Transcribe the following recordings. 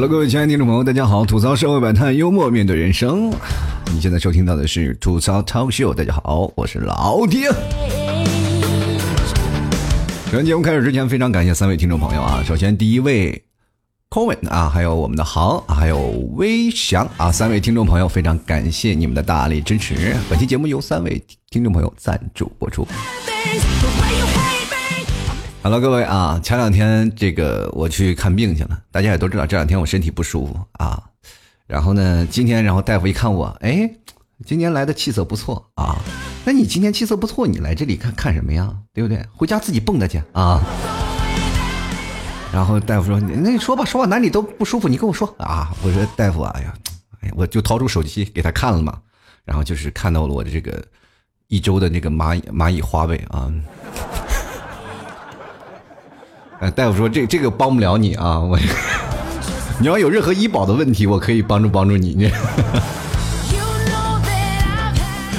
Hello，各位亲爱的听众朋友，大家好！吐槽社会百态，幽默面对人生。你现在收听到的是吐槽 Talk Show，大家好，我是老丁。本节目开始之前，非常感谢三位听众朋友啊！首先第一位 Coin 啊，还有我们的航，还有微翔啊，三位听众朋友，非常感谢你们的大力支持。本期节目由三位听众朋友赞助播出。好了各位啊，前两天这个我去看病去了，大家也都知道这两天我身体不舒服啊。然后呢，今天然后大夫一看我，哎，今天来的气色不错啊。那你今天气色不错，你来这里看看什么呀？对不对？回家自己蹦跶去啊。然后大夫说，那你说吧，说吧，哪里都不舒服，你跟我说啊。我说大夫，哎呀，哎，我就掏出手机给他看了嘛。然后就是看到了我的这个一周的那个蚂蚁蚂蚁花呗啊。哎，大夫说这这个帮不了你啊，我，你要有任何医保的问题，我可以帮助帮助你。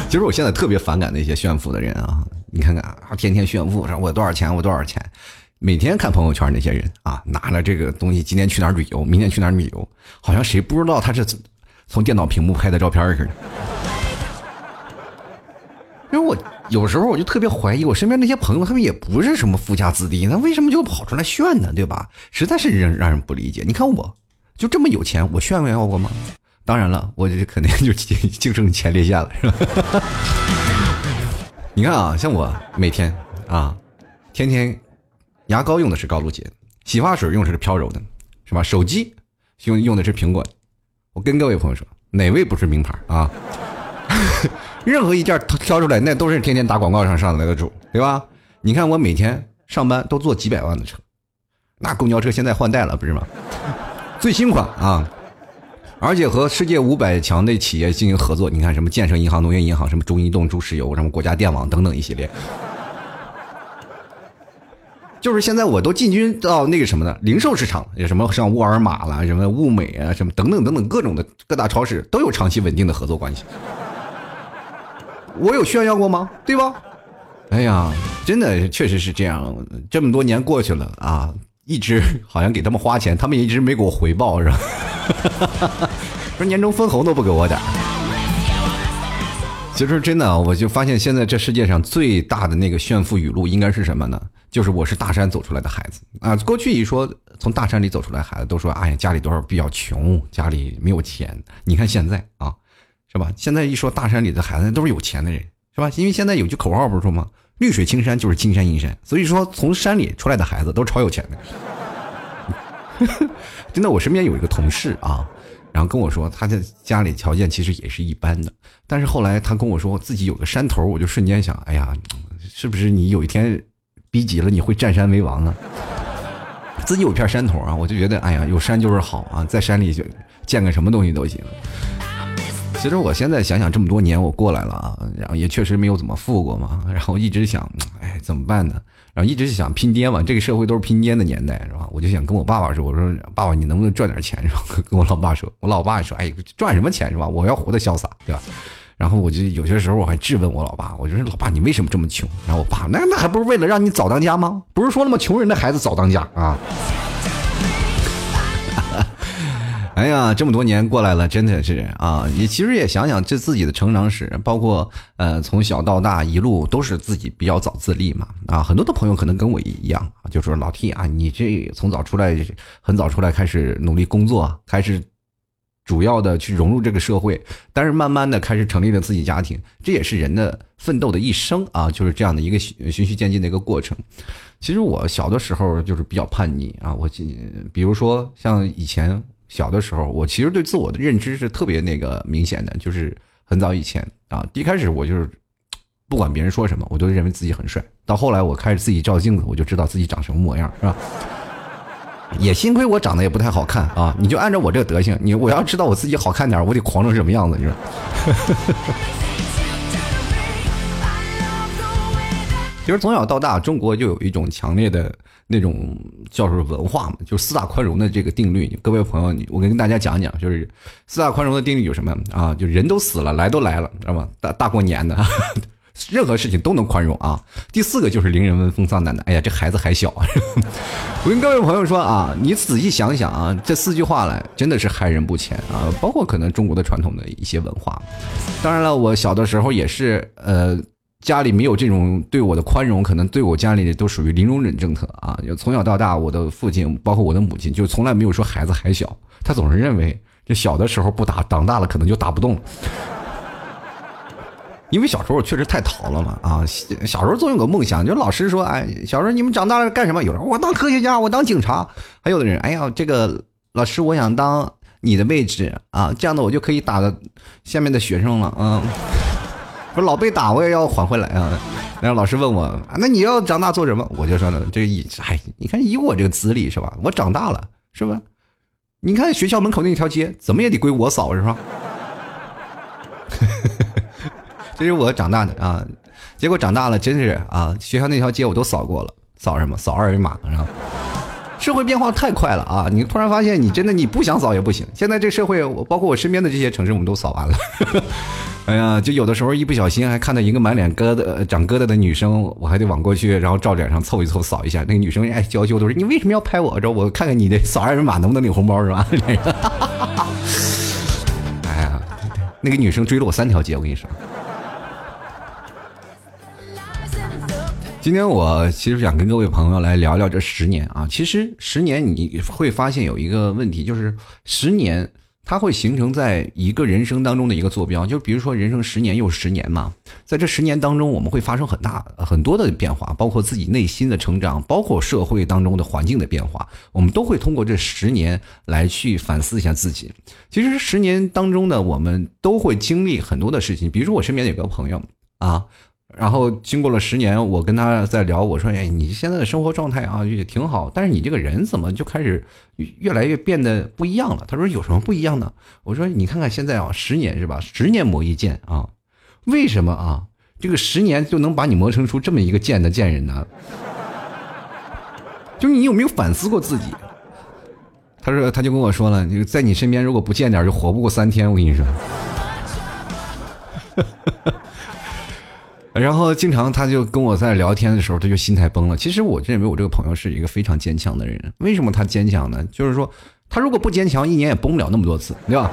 其实我现在特别反感那些炫富的人啊，你看看啊，天天炫富，说我多少钱，我多少钱，每天看朋友圈那些人啊，拿了这个东西，今天去哪儿旅游，明天去哪儿旅游，好像谁不知道他是从电脑屏幕拍的照片似的。因为我有时候我就特别怀疑，我身边那些朋友他们也不是什么富家子弟，那为什么就跑出来炫呢？对吧？实在是让让人不理解。你看我，就这么有钱，我炫耀过吗？当然了，我这肯定就净剩前列腺了，是吧？你看啊，像我每天啊，天天牙膏用的是高露洁，洗发水用的是飘柔的，是吧？手机用用的是苹果。我跟各位朋友说，哪位不是名牌啊？任何一件挑出来，那都是天天打广告上上来的主，对吧？你看我每天上班都坐几百万的车，那公交车现在换代了，不是吗？最新款啊，而且和世界五百强的企业进行合作。你看什么建设银行、农业银行、什么中移动、中石油、什么国家电网等等一系列，就是现在我都进军到那个什么呢？零售市场，有什么像沃尔玛啦、什么物美啊、什么等等等等各种的各大超市都有长期稳定的合作关系。我有炫耀过吗？对吧？哎呀，真的确实是这样。这么多年过去了啊，一直好像给他们花钱，他们也一直没给我回报，是吧？说年终分红都不给我点。其实真的，我就发现现在这世界上最大的那个炫富语录应该是什么呢？就是我是大山走出来的孩子啊。过去一说从大山里走出来孩子，都说哎呀家里多少比较穷，家里没有钱。你看现在啊。是吧？现在一说大山里的孩子都是有钱的人，是吧？因为现在有句口号不是说吗？绿水青山就是金山银山，所以说从山里出来的孩子都超有钱的。真的，我身边有一个同事啊，然后跟我说，他的家里条件其实也是一般的，但是后来他跟我说自己有个山头，我就瞬间想，哎呀，是不是你有一天逼急了，你会占山为王呢？自己有片山头啊，我就觉得，哎呀，有山就是好啊，在山里就建个什么东西都行。其实我现在想想，这么多年我过来了啊，然后也确实没有怎么富过嘛，然后一直想，哎，怎么办呢？然后一直想拼爹嘛，这个社会都是拼爹的年代，是吧？我就想跟我爸爸说，我说爸爸，你能不能赚点钱？是吧？跟我老爸说，我老爸说，哎，赚什么钱是吧？我要活得潇洒，对吧？然后我就有些时候我还质问我老爸，我就说老爸，你为什么这么穷？然后我爸，那那还不是为了让你早当家吗？不是说了吗？穷人的孩子早当家啊。哎呀，这么多年过来了，真的是啊！也其实也想想这自己的成长史，包括呃从小到大一路都是自己比较早自立嘛啊！很多的朋友可能跟我一样，就说老 T 啊，你这从早出来很早出来开始努力工作，开始主要的去融入这个社会，但是慢慢的开始成立了自己家庭，这也是人的奋斗的一生啊，就是这样的一个循序渐进的一个过程。其实我小的时候就是比较叛逆啊，我比如说像以前。小的时候，我其实对自我的认知是特别那个明显的，就是很早以前啊，一开始我就是不管别人说什么，我都认为自己很帅。到后来我开始自己照镜子，我就知道自己长什么模样，是吧？也幸亏我长得也不太好看啊！你就按照我这个德行，你我要知道我自己好看点，我得狂成什么样子，你说？其实从小到大，中国就有一种强烈的那种叫做文化嘛，就四大宽容的这个定律。各位朋友，你我跟大家讲讲，就是四大宽容的定律有什么啊？就人都死了，来都来了，知道吗？大大过年的，任何事情都能宽容啊。第四个就是令人闻风丧胆的，哎呀，这孩子还小。我跟各位朋友说啊，你仔细想想啊，这四句话来真的是害人不浅啊。包括可能中国的传统的一些文化。当然了，我小的时候也是呃。家里没有这种对我的宽容，可能对我家里都属于零容忍政策啊。就从小到大，我的父亲包括我的母亲，就从来没有说孩子还小，他总是认为这小的时候不打，长大了可能就打不动了。因为小时候我确实太淘了嘛啊，小时候总有个梦想，就老师说，哎，小时候你们长大了干什么？有人我当科学家，我当警察，还有的人，哎呀，这个老师我想当你的位置啊，这样的我就可以打的下面的学生了，嗯。不老被打，我也要还回来啊！然后老师问我，那你要长大做什么？我就说呢，这以，哎，你看以我这个资历是吧？我长大了是吧？你看学校门口那条街，怎么也得归我扫是吧？这是我长大的啊！结果长大了真是啊，学校那条街我都扫过了，扫什么？扫二维码是吧？社会变化太快了啊！你突然发现，你真的你不想扫也不行。现在这社会，我包括我身边的这些城市，我们都扫完了。哎呀，就有的时候一不小心还看到一个满脸疙瘩、长疙瘩的女生，我还得往过去，然后照脸上凑一凑，扫一下。那个女生哎娇羞的说：“你为什么要拍我？说我看看你的扫二维码能不能领红包是吧？” 哎呀，那个女生追了我三条街，我跟你说。今天我其实想跟各位朋友来聊聊这十年啊。其实十年你会发现有一个问题，就是十年它会形成在一个人生当中的一个坐标。就比如说人生十年又十年嘛，在这十年当中，我们会发生很大很多的变化，包括自己内心的成长，包括社会当中的环境的变化，我们都会通过这十年来去反思一下自己。其实十年当中呢，我们都会经历很多的事情。比如说我身边有个朋友啊。然后经过了十年，我跟他在聊，我说：“哎，你现在的生活状态啊也挺好，但是你这个人怎么就开始越来越变得不一样了？”他说：“有什么不一样呢？”我说：“你看看现在啊，十年是吧？十年磨一剑啊，为什么啊？这个十年就能把你磨成出这么一个贱的贱人呢？就你有没有反思过自己？”他说：“他就跟我说了，你在你身边如果不见点，就活不过三天。”我跟你说。然后经常他就跟我在聊天的时候，他就心态崩了。其实我认为我这个朋友是一个非常坚强的人。为什么他坚强呢？就是说，他如果不坚强，一年也崩不了那么多次，对吧？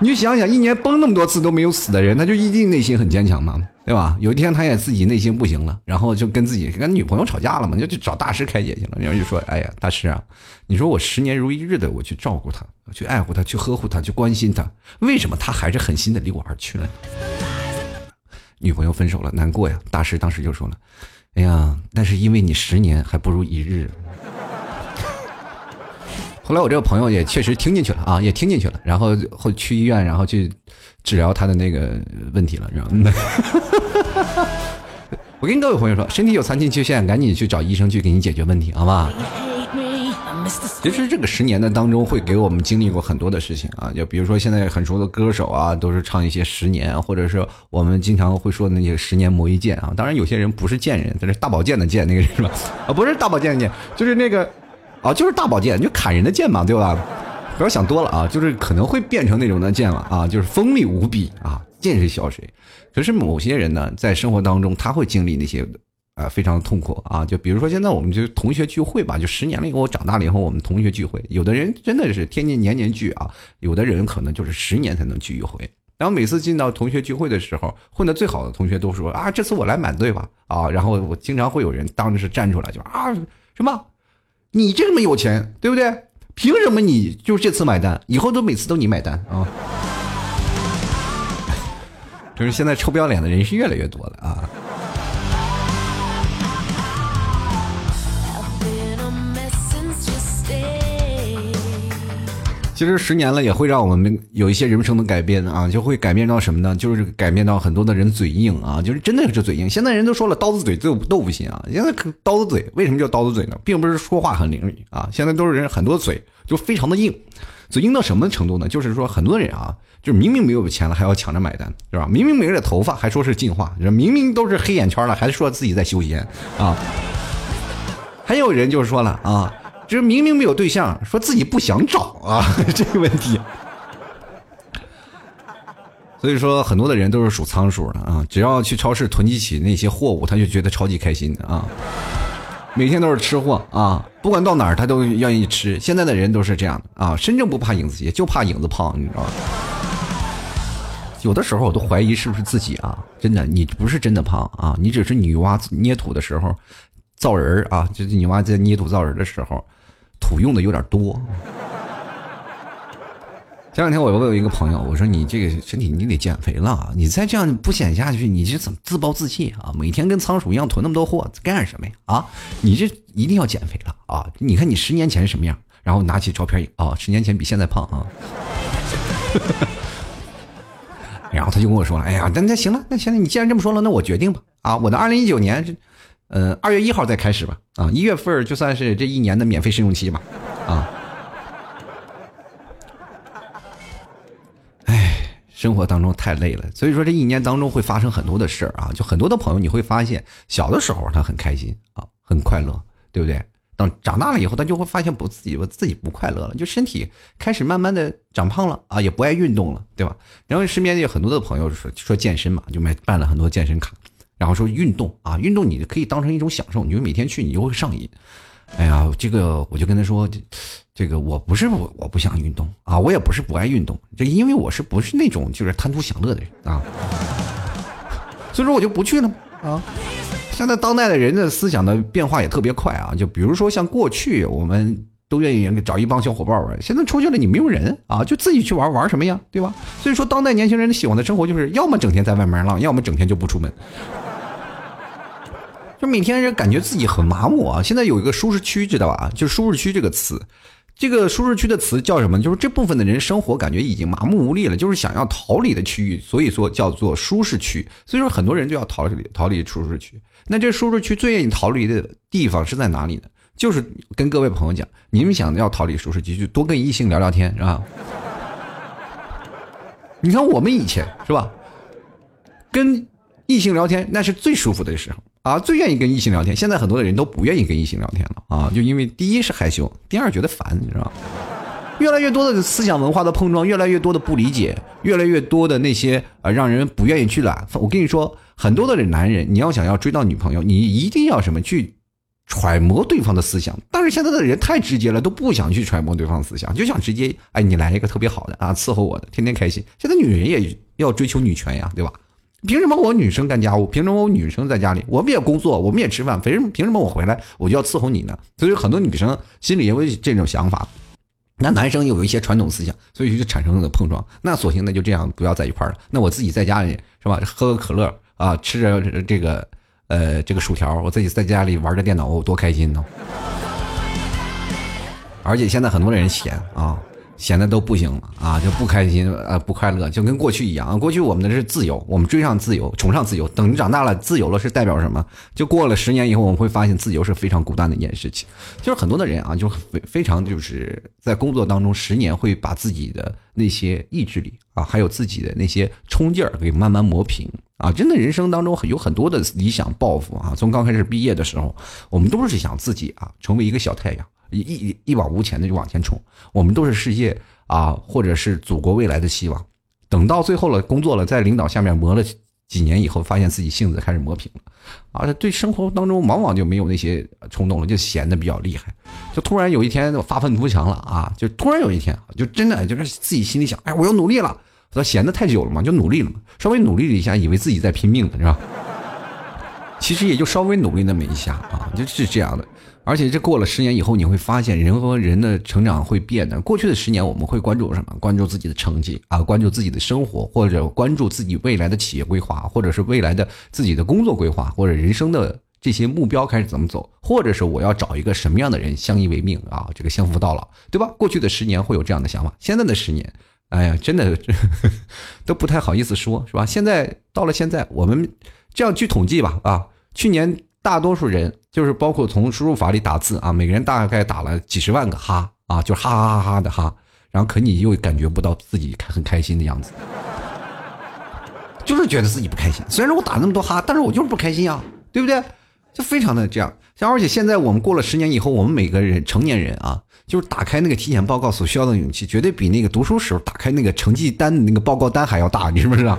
你就想想，一年崩那么多次都没有死的人，他就一定内心很坚强嘛，对吧？有一天他也自己内心不行了，然后就跟自己跟女朋友吵架了嘛，就去找大师开解去了。然后就说：“哎呀，大师啊，你说我十年如一日的我去照顾他，去爱护他，去呵护他，去关心他，为什么他还是狠心的离我而去了？”女朋友分手了，难过呀！大师当时就说了：“哎呀，那是因为你十年还不如一日。”后来我这个朋友也确实听进去了啊，也听进去了，然后后去医院，然后去治疗他的那个问题了，知道吗？我跟各位朋友说，身体有残疾缺陷，赶紧去找医生去给你解决问题，好吧？其实这个十年的当中，会给我们经历过很多的事情啊，就比如说现在很熟的歌手啊，都是唱一些十年，或者是我们经常会说的那些十年磨一剑啊。当然，有些人不是剑人，这是大宝剑的剑，那个是吧？啊，不是大宝剑的剑，就是那个，啊，就是大宝剑，就砍人的剑嘛，对吧？不要想多了啊，就是可能会变成那种的剑了啊，就是锋利无比啊，见谁削谁。可是某些人呢，在生活当中他会经历那些。啊，非常的痛苦啊！就比如说现在我们就同学聚会吧，就十年了以后，我长大了以后，我们同学聚会，有的人真的是天天年年聚啊，有的人可能就是十年才能聚一回。然后每次进到同学聚会的时候，混的最好的同学都说啊，这次我来满队吧啊！然后我经常会有人当着是站出来就啊，什么？你这么有钱，对不对？凭什么你就这次买单，以后都每次都你买单啊？就是现在臭不要脸的人是越来越多了啊！其实十年了也会让我们有一些人生的改变啊，就会改变到什么呢？就是改变到很多的人嘴硬啊，就是真的是嘴硬。现在人都说了刀子嘴豆豆腐心啊，现在刀子嘴为什么叫刀子嘴呢？并不是说话很伶俐啊，现在都是人很多嘴就非常的硬，嘴硬到什么程度呢？就是说很多人啊，就明明没有钱了还要抢着买单，是吧？明明没了头发还说是进化，明明都是黑眼圈了还说自己在修仙啊。还有人就是说了啊。就是明明没有对象，说自己不想找啊，这个问题。所以说，很多的人都是属仓鼠的啊，只要去超市囤积起那些货物，他就觉得超级开心的啊。每天都是吃货啊，不管到哪儿他都愿意吃。现在的人都是这样的啊，身正不怕影子斜，就怕影子胖，你知道吗？有的时候我都怀疑是不是自己啊，真的，你不是真的胖啊，你只是女娲捏土的时候造人啊，就是女娲在捏土造人的时候，土用的有点多。前两天我问我一个朋友，我说你这个身体你得减肥了，你再这样不减下去，你这怎么自暴自弃啊？每天跟仓鼠一样囤那么多货干什么呀？啊，你这一定要减肥了啊！你看你十年前什么样？然后拿起照片啊，十年前比现在胖啊。然后他就跟我说了，哎呀，那那行了，那行了你既然这么说了，那我决定吧。啊，我的二零一九年，呃，二月一号再开始吧。啊，一月份就算是这一年的免费试用期吧。啊。哎生活当中太累了，所以说这一年当中会发生很多的事儿啊，就很多的朋友你会发现，小的时候他很开心啊，很快乐，对不对？等长大了以后，他就会发现不自己自己不快乐了，就身体开始慢慢的长胖了啊，也不爱运动了，对吧？然后身边有很多的朋友说说健身嘛，就买办了很多健身卡，然后说运动啊，运动你可以当成一种享受，你就每天去，你就会上瘾。哎呀，这个我就跟他说。这个我不是我我不想运动啊，我也不是不爱运动，这因为我是不是那种就是贪图享乐的人啊，所以说我就不去了啊。现在当代的人的思想的变化也特别快啊，就比如说像过去我们都愿意找一帮小伙伴玩，现在出去了你没有人啊，就自己去玩玩什么呀，对吧？所以说当代年轻人喜欢的生活就是要么整天在外面浪，要么整天就不出门，就每天人感觉自己很麻木啊。现在有一个舒适区，知道吧？就舒适区这个词。这个舒适区的词叫什么？就是这部分的人生活感觉已经麻木无力了，就是想要逃离的区域，所以说叫做舒适区。所以说很多人就要逃离逃离舒适区。那这舒适区最愿意逃离的地方是在哪里呢？就是跟各位朋友讲，你们想要逃离舒适区，就多跟异性聊聊天，是吧？你看我们以前是吧，跟异性聊天那是最舒服的时候。啊，最愿意跟异性聊天。现在很多的人都不愿意跟异性聊天了啊，就因为第一是害羞，第二觉得烦，你知道吗？越来越多的思想文化的碰撞，越来越多的不理解，越来越多的那些呃，让人不愿意去揽。我跟你说，很多的男人，你要想要追到女朋友，你一定要什么去揣摩对方的思想。但是现在的人太直接了，都不想去揣摩对方的思想，就想直接哎，你来一个特别好的啊，伺候我的，天天开心。现在女人也要追求女权呀，对吧？凭什么我女生干家务？凭什么我女生在家里？我们也工作，我们也吃饭。凭什么？凭什么我回来我就要伺候你呢？所以很多女生心里也有这种想法。那男生有一些传统思想，所以就产生了碰撞。那索性那就这样，不要在一块儿了。那我自己在家里是吧？喝个可乐啊，吃着这个呃这个薯条，我自己在家里玩着电脑，我多开心呢！而且现在很多人闲啊。闲的都不行了啊，就不开心呃不快乐，就跟过去一样啊。过去我们的是自由，我们追上自由，崇尚自由。等你长大了，自由了是代表什么？就过了十年以后，我们会发现自由是非常孤单的一件事情。就是很多的人啊，就非非常就是在工作当中十年会把自己的那些意志力啊，还有自己的那些冲劲儿给慢慢磨平啊。真的，人生当中有很多的理想抱负啊。从刚开始毕业的时候，我们都是想自己啊成为一个小太阳。一一一往无前的就往前冲，我们都是世界啊，或者是祖国未来的希望。等到最后了，工作了，在领导下面磨了几年以后，发现自己性子开始磨平了，啊，对生活当中往往就没有那些冲动了，就闲的比较厉害。就突然有一天发愤图强了啊，就突然有一天就真的就是自己心里想，哎，我要努力了。说闲的太久了嘛，就努力了，稍微努力了一下，以为自己在拼命呢，是吧？其实也就稍微努力那么一下啊，就是这样的。而且这过了十年以后，你会发现人和人的成长会变的。过去的十年，我们会关注什么？关注自己的成绩啊，关注自己的生活，或者关注自己未来的企业规划，或者是未来的自己的工作规划，或者人生的这些目标开始怎么走，或者是我要找一个什么样的人相依为命啊？这个相扶到老，对吧？过去的十年会有这样的想法，现在的十年，哎呀，真的 都不太好意思说，是吧？现在到了现在，我们这样去统计吧，啊，去年。大多数人就是包括从输入法里打字啊，每个人大概打了几十万个哈啊，就哈哈哈哈的哈，然后可你又感觉不到自己很开心的样子，就是觉得自己不开心。虽然说我打那么多哈，但是我就是不开心啊，对不对？就非常的这样。像而且现在我们过了十年以后，我们每个人成年人啊，就是打开那个体检报告所需要的勇气，绝对比那个读书时候打开那个成绩单的那个报告单还要大，你知不知道？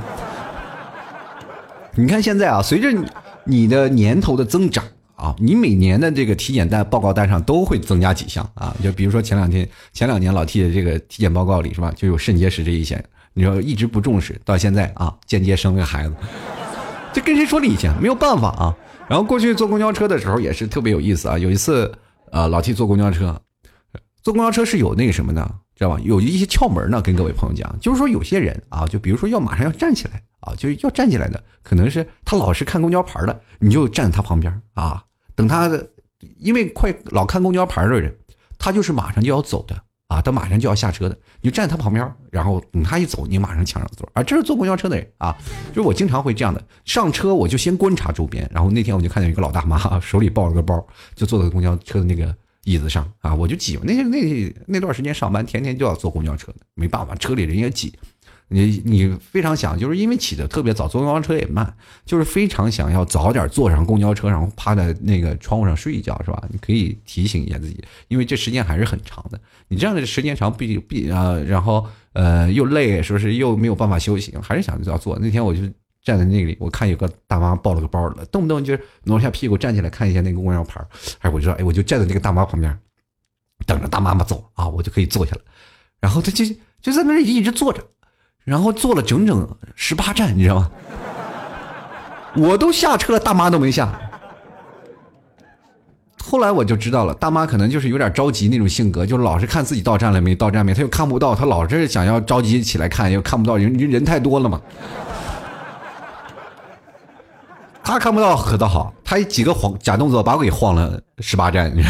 你看现在啊，随着你你的年头的增长啊，你每年的这个体检单报告单上都会增加几项啊。就比如说前两天、前两年老 T 的这个体检报告里是吧，就有肾结石这一项，你说一直不重视，到现在啊，间接生了个孩子，这跟谁说理去？没有办法啊。然后过去坐公交车的时候也是特别有意思啊。有一次，呃，老 T 坐公交车，坐公交车是有那个什么的，知道吧？有一些窍门呢，跟各位朋友讲，就是说有些人啊，就比如说要马上要站起来啊，就是要站起来的，可能是他老是看公交牌的，你就站在他旁边啊，等他，因为快老看公交牌的人，他就是马上就要走的。啊，他马上就要下车的，你就站在他旁边，然后等他一走，你马上抢上座。啊，这是坐公交车的人啊，就是我经常会这样的，上车我就先观察周边，然后那天我就看见一个老大妈 手里抱着个包，就坐在公交车的那个椅子上啊，我就挤。那些那那段时间上班，天天就要坐公交车，没办法，车里人也挤。你你非常想，就是因为起的特别早，坐公交车也慢，就是非常想要早点坐上公交车，然后趴在那个窗户上睡一觉，是吧？你可以提醒一下自己，因为这时间还是很长的。你这样的时间长，必必啊，然后呃又累，说是又没有办法休息，还是想要坐。那天我就站在那里，我看有个大妈抱了个包了，动不动就是挪下屁股站起来看一下那个公交牌，哎，我就说，哎，我就站在那个大妈旁边，等着大妈妈走啊，我就可以坐下了。然后他就就在那里一直坐着。然后坐了整整十八站，你知道吗？我都下车了，大妈都没下。后来我就知道了，大妈可能就是有点着急那种性格，就老是看自己到站了没，到站没，他又看不到，他老是想要着急起来看，又看不到，人人太多了嘛。他看不到可倒好，他几个晃假动作把我给晃了十八站，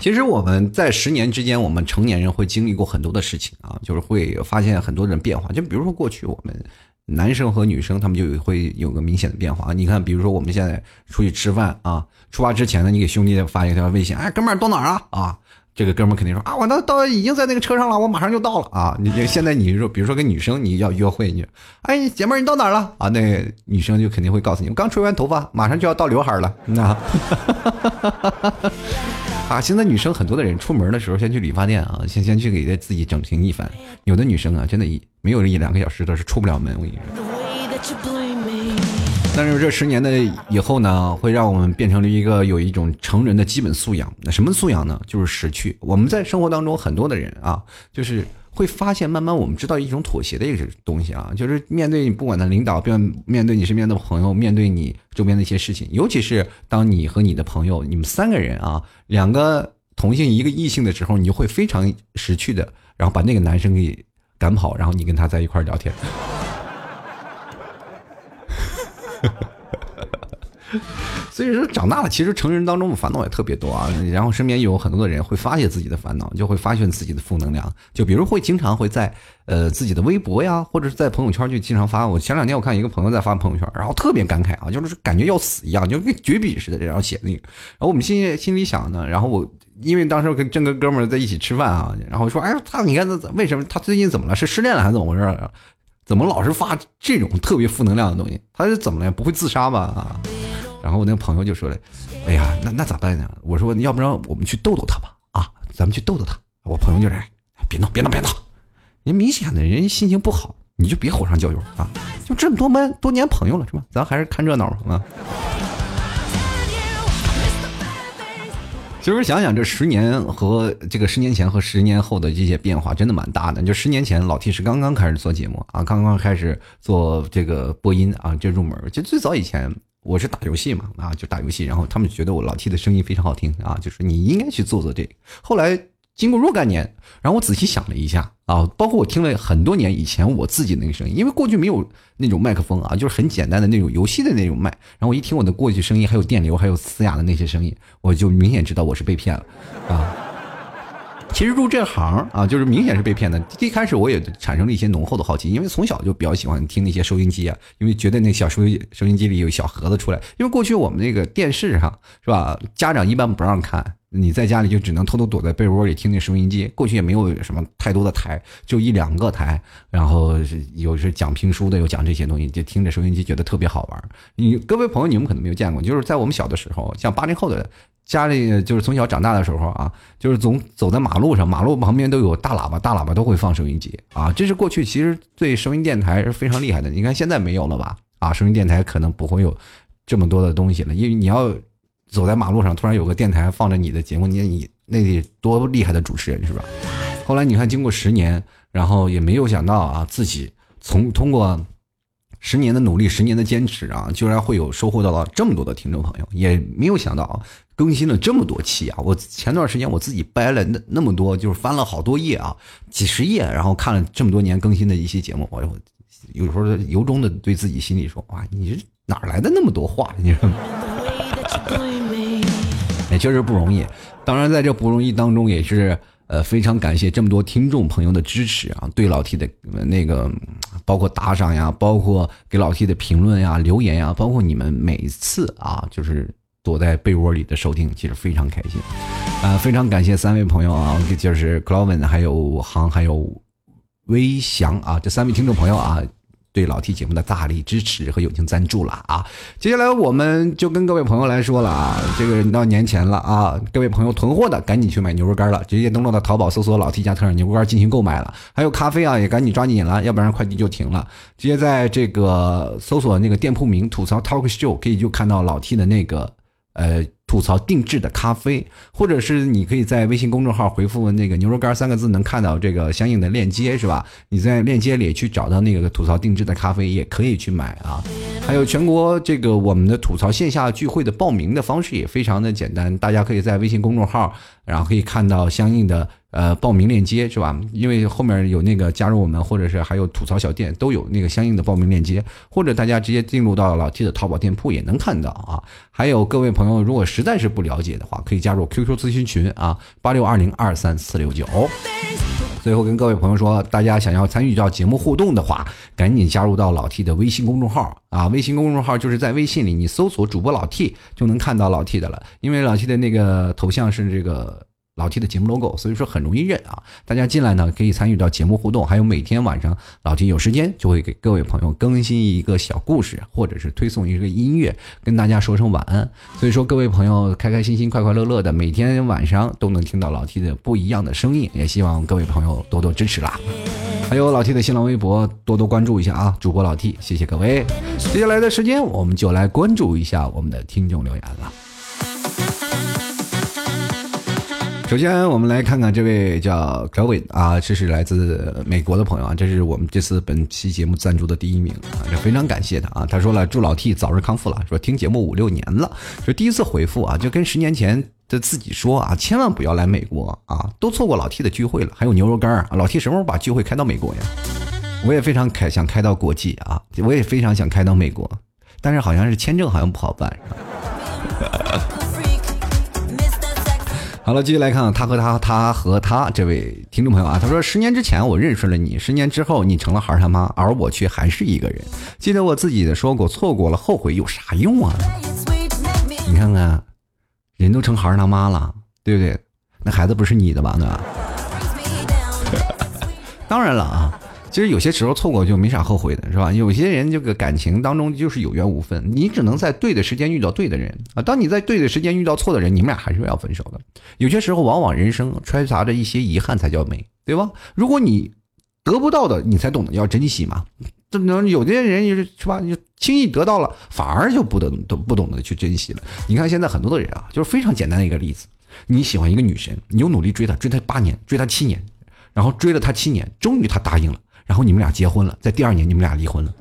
其实我们在十年之间，我们成年人会经历过很多的事情啊，就是会发现很多的变化。就比如说过去我们男生和女生，他们就会有个明显的变化。你看，比如说我们现在出去吃饭啊，出发之前呢，你给兄弟发一条微信，哎，哥们儿到哪儿啊？啊。这个哥们肯定说啊，我那到已经在那个车上了，我马上就到了啊！你现在你说，比如说跟女生你要约会，你哎，姐妹你到哪儿了啊？那女生就肯定会告诉你，我刚吹完头发，马上就要到刘海了。那 啊，现在女生很多的人出门的时候先去理发店啊，先先去给自己整形一番。有的女生啊，真的一没有一两个小时的是出不了门。我跟你说。但是这十年的以后呢，会让我们变成了一个有一种成人的基本素养。那什么素养呢？就是识趣。我们在生活当中很多的人啊，就是会发现，慢慢我们知道一种妥协的一个东西啊，就是面对你不管的领导，面面对你身边的朋友，面对你周边的一些事情，尤其是当你和你的朋友，你们三个人啊，两个同性一个异性的时候，你就会非常识趣的，然后把那个男生给赶跑，然后你跟他在一块聊天。所以说长大了，其实成人当中的烦恼也特别多啊。然后身边有很多的人会发泄自己的烦恼，就会发现自己的负能量。就比如会经常会在呃自己的微博呀，或者是在朋友圈就经常发。我前两天我看一个朋友在发朋友圈，然后特别感慨啊，就是感觉要死一样，就跟绝笔似的，然后写那个。然后我们心心里想呢，然后我因为当时跟正跟哥们在一起吃饭啊，然后说，哎，他你看他为什么他最近怎么了？是失恋了还是怎么回事？怎么老是发这种特别负能量的东西？他是怎么了？不会自杀吧？啊！然后我那个朋友就说了：“哎呀，那那咋办呢？”我说：“要不然我们去逗逗他吧？啊，咱们去逗逗他。”我朋友就是：“别闹，别闹，别闹！人明显的人心情不好，你就别火上浇油啊！就这么多么多年朋友了，是吧？咱还是看热闹啊。”其实想想这十年和这个十年前和十年后的这些变化，真的蛮大的。就十年前老 T 是刚刚开始做节目啊，刚刚开始做这个播音啊，这入门。就最早以前我是打游戏嘛啊，就打游戏，然后他们觉得我老 T 的声音非常好听啊，就是你应该去做做这个。后来。经过若干年，然后我仔细想了一下啊，包括我听了很多年以前我自己那个声音，因为过去没有那种麦克风啊，就是很简单的那种游戏的那种麦。然后我一听我的过去声音，还有电流，还有嘶哑的那些声音，我就明显知道我是被骗了啊。其实入这行啊，就是明显是被骗的。一开始我也产生了一些浓厚的好奇，因为从小就比较喜欢听那些收音机啊，因为觉得那小收音收音机里有小盒子出来。因为过去我们那个电视上是吧，家长一般不让看。你在家里就只能偷偷躲在被窝里听听收音机。过去也没有什么太多的台，就一两个台，然后有是讲评书的，有讲这些东西，就听着收音机觉得特别好玩。你各位朋友，你们可能没有见过，就是在我们小的时候，像八零后的家里，就是从小长大的时候啊，就是总走在马路上，马路旁边都有大喇叭，大喇叭都会放收音机啊。这是过去其实对收音电台是非常厉害的。你看现在没有了吧？啊，收音电台可能不会有这么多的东西了，因为你要。走在马路上，突然有个电台放着你的节目，你你那得多厉害的主持人是吧？后来你看，经过十年，然后也没有想到啊，自己从通过十年的努力、十年的坚持啊，居然会有收获到了这么多的听众朋友，也没有想到啊更新了这么多期啊！我前段时间我自己掰了那那么多，就是翻了好多页啊，几十页，然后看了这么多年更新的一些节目，我有时候由衷的对自己心里说：哇，你这哪来的那么多话？你说？也确实不容易，当然在这不容易当中，也是呃非常感谢这么多听众朋友的支持啊，对老 T 的那个包括打赏呀，包括给老 T 的评论呀、留言呀，包括你们每一次啊，就是躲在被窝里的收听，其实非常开心，呃，非常感谢三位朋友啊，就是 Cloven 还有航还有微翔啊，这三位听众朋友啊。对老 T 节目的大力支持和友情赞助了啊！接下来我们就跟各位朋友来说了啊，这个到年前了啊，各位朋友囤货的赶紧去买牛肉干了，直接登录到淘宝搜索“老 T 家特产牛肉干”进行购买了。还有咖啡啊，也赶紧抓紧了，要不然快递就停了。直接在这个搜索那个店铺名“吐槽 Talk Show”，可以就看到老 T 的那个呃。吐槽定制的咖啡，或者是你可以在微信公众号回复那个“牛肉干”三个字，能看到这个相应的链接，是吧？你在链接里去找到那个吐槽定制的咖啡，也可以去买啊。还有全国这个我们的吐槽线下聚会的报名的方式也非常的简单，大家可以在微信公众号，然后可以看到相应的。呃，报名链接是吧？因为后面有那个加入我们，或者是还有吐槽小店都有那个相应的报名链接，或者大家直接进入到老 T 的淘宝店铺也能看到啊。还有各位朋友，如果实在是不了解的话，可以加入 QQ 咨询群啊，八六二零二三四六九。最后跟各位朋友说，大家想要参与到节目互动的话，赶紧加入到老 T 的微信公众号啊。微信公众号就是在微信里你搜索主播老 T 就能看到老 T 的了，因为老 T 的那个头像是这个。老 T 的节目 logo，所以说很容易认啊！大家进来呢，可以参与到节目互动，还有每天晚上老 T 有时间就会给各位朋友更新一个小故事，或者是推送一个音乐，跟大家说声晚安。所以说各位朋友开开心心、快快乐乐的，每天晚上都能听到老 T 的不一样的声音，也希望各位朋友多多支持啦！还有老 T 的新浪微博多多关注一下啊！主播老 T，谢谢各位。接下来的时间，我们就来关注一下我们的听众留言了。首先，我们来看看这位叫 k e v i n 啊，这是来自美国的朋友啊，这是我们这次本期节目赞助的第一名啊，这非常感谢他啊。他说了，祝老 T 早日康复了，说听节目五六年了，说第一次回复啊，就跟十年前的自己说啊，千万不要来美国啊，都错过老 T 的聚会了，还有牛肉干啊，老 T 什么时候把聚会开到美国呀？我也非常开想开到国际啊，我也非常想开到美国，但是好像是签证好像不好办。好了，继续来看他和他，他和他这位听众朋友啊，他说：十年之前我认识了你，十年之后你成了孩儿他妈，而我却还是一个人。记得我自己的说过，错过了后悔有啥用啊？你看看，人都成孩儿他妈了，对不对？那孩子不是你的吧？对吧当然了啊。其实有些时候错过就没啥后悔的，是吧？有些人这个感情当中就是有缘无分，你只能在对的时间遇到对的人啊。当你在对的时间遇到错的人，你们俩还是要分手的。有些时候，往往人生揣杂着一些遗憾才叫美，对吧？如果你得不到的，你才懂得要珍惜嘛。这能有些人就是是吧？你轻易得到了，反而就不懂都不懂得去珍惜了。你看现在很多的人啊，就是非常简单的一个例子：你喜欢一个女神，你又努力追她，追她八年，追她七年，然后追了她七年，终于她答应了。然后你们俩结婚了，在第二年你们俩离婚了，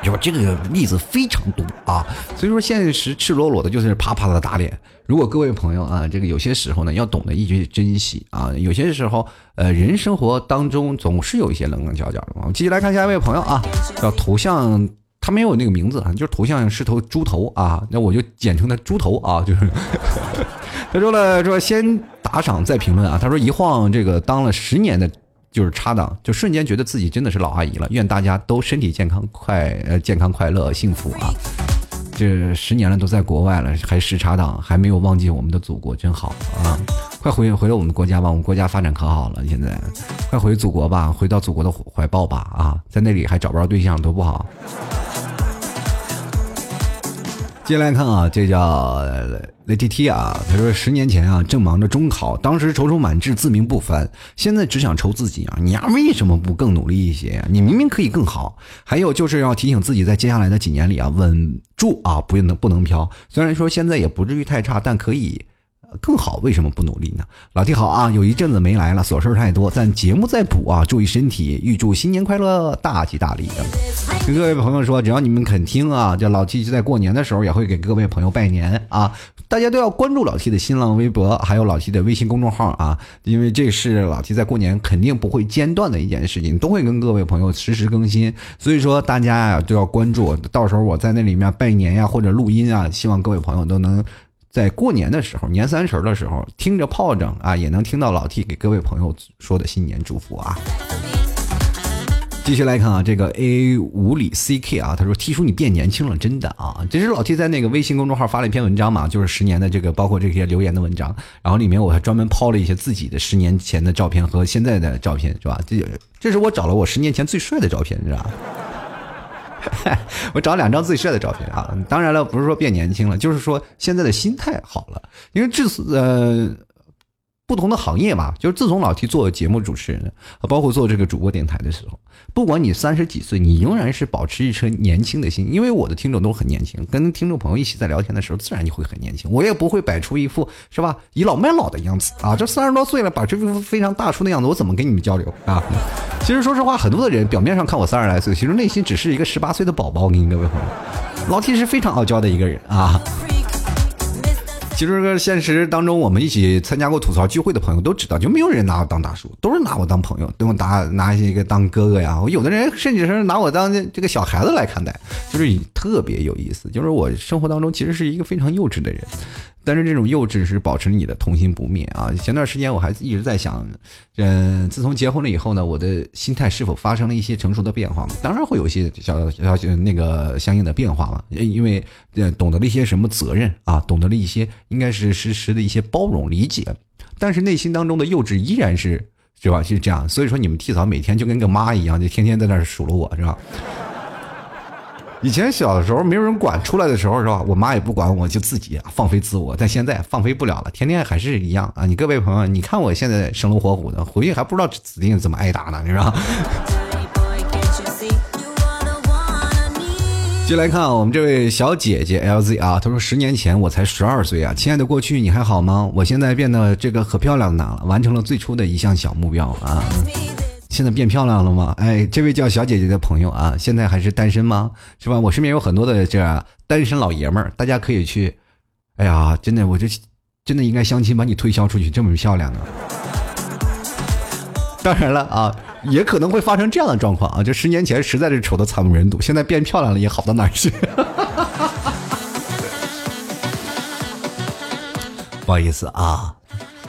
就这个例子非常多啊。所以说现实赤裸裸的就是啪啪的打脸。如果各位朋友啊，这个有些时候呢要懂得一句珍惜啊。有些时候呃，人生活当中总是有一些棱棱角角的。我们继续来看下一位朋友啊，叫头像，他没有那个名字啊，就是头像是头猪头啊，那我就简称他猪头啊。就是 他说了说先打赏再评论啊。他说一晃这个当了十年的。就是插档，就瞬间觉得自己真的是老阿姨了。愿大家都身体健康，快呃健康快乐幸福啊！这十年了都在国外了，还时差党，还没有忘记我们的祖国，真好啊！快回回到我们国家吧，我们国家发展可好了，现在快回祖国吧，回到祖国的怀抱吧啊！在那里还找不着对象，多不好。接下来看啊，这叫雷 T T 啊，他说十年前啊，正忙着中考，当时踌躇满志，自命不凡，现在只想愁自己啊，你丫为什么不更努力一些呀？你明明可以更好。还有就是要提醒自己，在接下来的几年里啊，稳住啊，不能不能飘。虽然说现在也不至于太差，但可以。更好，为什么不努力呢？老弟好啊，有一阵子没来了，琐事太多，但节目在补啊，注意身体，预祝新年快乐，大吉大利的。跟各位朋友说，只要你们肯听啊，这老 T 就在过年的时候也会给各位朋友拜年啊，大家都要关注老 T 的新浪微博，还有老 T 的微信公众号啊，因为这是老 T 在过年肯定不会间断的一件事情，都会跟各位朋友实时更新，所以说大家呀都要关注，到时候我在那里面拜年呀或者录音啊，希望各位朋友都能。在过年的时候，年三十的时候，听着炮仗啊，也能听到老 T 给各位朋友说的新年祝福啊。继续来看啊，这个 A 五里 CK 啊，他说 T 叔你变年轻了，真的啊。这是老 T 在那个微信公众号发了一篇文章嘛，就是十年的这个包括这些留言的文章，然后里面我还专门抛了一些自己的十年前的照片和现在的照片，是吧？这这是我找了我十年前最帅的照片，是吧？我找两张最帅的照片啊！当然了，不是说变年轻了，就是说现在的心态好了，因为这次呃。不同的行业嘛，就是自从老 T 做节目主持人，包括做这个主播电台的时候，不管你三十几岁，你仍然是保持一颗年轻的心。因为我的听众都很年轻，跟听众朋友一起在聊天的时候，自然就会很年轻。我也不会摆出一副是吧倚老卖老的样子啊！这三十多岁了，摆出一副非常大叔的样子，我怎么跟你们交流啊？其实说实话，很多的人表面上看我三十来岁，其实内心只是一个十八岁的宝宝。我跟你各位朋友，老 T 是非常傲娇的一个人啊。其实，个现实当中，我们一起参加过吐槽聚会的朋友都知道，就没有人拿我当大叔，都是拿我当朋友，对我拿拿一个当哥哥呀。我有的人甚至是拿我当这个小孩子来看待，就是特别有意思。就是我生活当中其实是一个非常幼稚的人。但是这种幼稚是保持你的童心不灭啊！前段时间我还一直在想，嗯，自从结婚了以后呢，我的心态是否发生了一些成熟的变化？当然会有一些小小那个相应的变化嘛，因为懂得了一些什么责任啊，懂得了一些应该是实时的一些包容理解，但是内心当中的幼稚依然是是吧？是这样，所以说你们替嫂每天就跟个妈一样，就天天在那数落我是吧？以前小的时候没有人管，出来的时候是吧？我妈也不管我，就自己放飞自我。但现在放飞不了了，天天还是一样啊！你各位朋友，你看我现在生龙活虎的，回去还不知道指定怎么挨打呢，你知道？就来看我们这位小姐姐 LZ 啊，她说十年前我才十二岁啊，亲爱的过去你还好吗？我现在变得这个可漂亮了，完成了最初的一项小目标啊。现在变漂亮了吗？哎，这位叫小姐姐的朋友啊，现在还是单身吗？是吧？我身边有很多的这样单身老爷们儿，大家可以去。哎呀，真的，我这真的应该相亲把你推销出去，这么漂亮啊！当然了啊，也可能会发生这样的状况啊，就十年前实在是丑的惨不忍睹，现在变漂亮了也好到哪去？不好意思啊，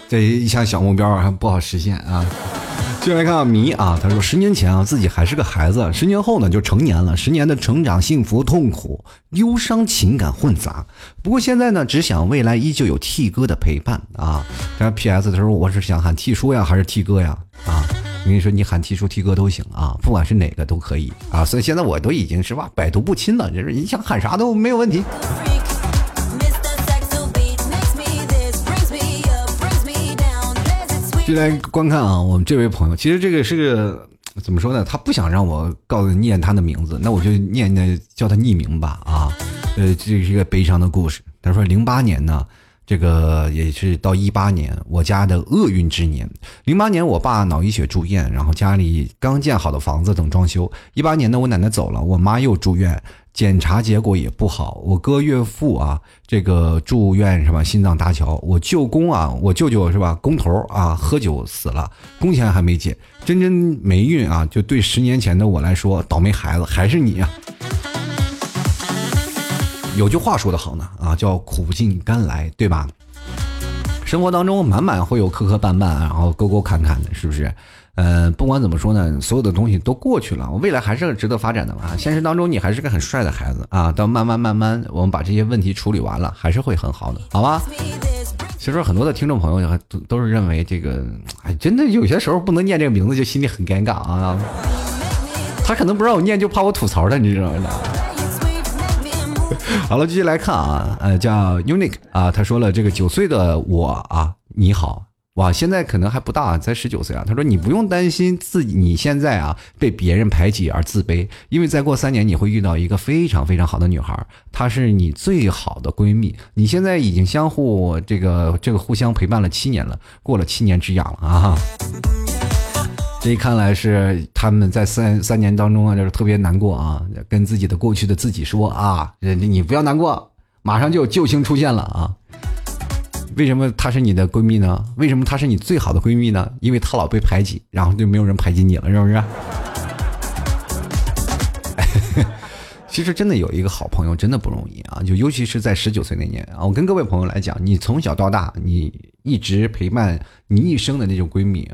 这一项小目标还不好实现啊。就来看迷啊，他说十年前啊自己还是个孩子，十年后呢就成年了，十年的成长、幸福、痛苦、忧伤、情感混杂。不过现在呢，只想未来依旧有 T 哥的陪伴啊。然 PS 的时候，我是想喊 T 叔呀，还是 T 哥呀？啊，我跟你说，你喊 T 叔、T 哥都行啊，不管是哪个都可以啊。所以现在我都已经是吧，百毒不侵了，就是你想喊啥都没有问题。就来观看啊，我们这位朋友，其实这个是个怎么说呢？他不想让我告诉念他的名字，那我就念念叫他匿名吧啊。呃，这是一个悲伤的故事。他说，零八年呢，这个也是到一八年，我家的厄运之年。零八年我爸脑溢血住院，然后家里刚建好的房子等装修。一八年呢，我奶奶走了，我妈又住院。检查结果也不好，我哥岳父啊，这个住院是吧？心脏搭桥。我舅公啊，我舅舅是吧？工头啊，喝酒死了，工钱还没结，真真霉运啊！就对十年前的我来说，倒霉孩子还是你呀。有句话说的好呢，啊，叫苦尽甘来，对吧？生活当中满满会有磕磕绊绊，然后沟沟坎坎的，是不是？呃，不管怎么说呢，所有的东西都过去了，未来还是值得发展的嘛。现实当中你还是个很帅的孩子啊，到慢慢慢慢，我们把这些问题处理完了，还是会很好的，好吧？其实很多的听众朋友都都是认为这个，哎，真的有些时候不能念这个名字就心里很尴尬啊。他可能不让我念，就怕我吐槽他，你知道吗？好了，继续来看啊，呃，叫 Unique 啊，他说了，这个九岁的我啊，你好。哇，现在可能还不大，才十九岁啊。他说：“你不用担心自己，你现在啊被别人排挤而自卑，因为再过三年你会遇到一个非常非常好的女孩，她是你最好的闺蜜。你现在已经相互这个这个互相陪伴了七年了，过了七年之痒了啊！这一看来是他们在三三年当中啊，就是特别难过啊，跟自己的过去的自己说啊，你不要难过，马上就有救星出现了啊。”为什么她是你的闺蜜呢？为什么她是你最好的闺蜜呢？因为她老被排挤，然后就没有人排挤你了，是不是？其实真的有一个好朋友真的不容易啊！就尤其是在十九岁那年啊，我跟各位朋友来讲，你从小到大，你一直陪伴你一生的那种闺蜜，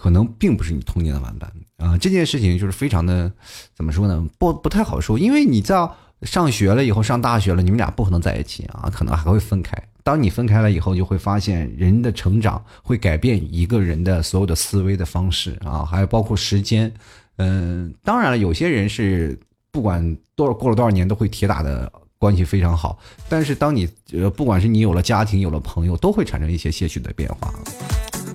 可能并不是你童年的玩伴啊。这件事情就是非常的怎么说呢？不不太好说，因为你在上学了以后，上大学了，你们俩不可能在一起啊，可能还会分开。当你分开了以后，就会发现人的成长会改变一个人的所有的思维的方式啊，还有包括时间。嗯，当然了，有些人是不管多少过了多少年都会铁打的关系非常好，但是当你呃不管是你有了家庭有了朋友，都会产生一些些许的变化。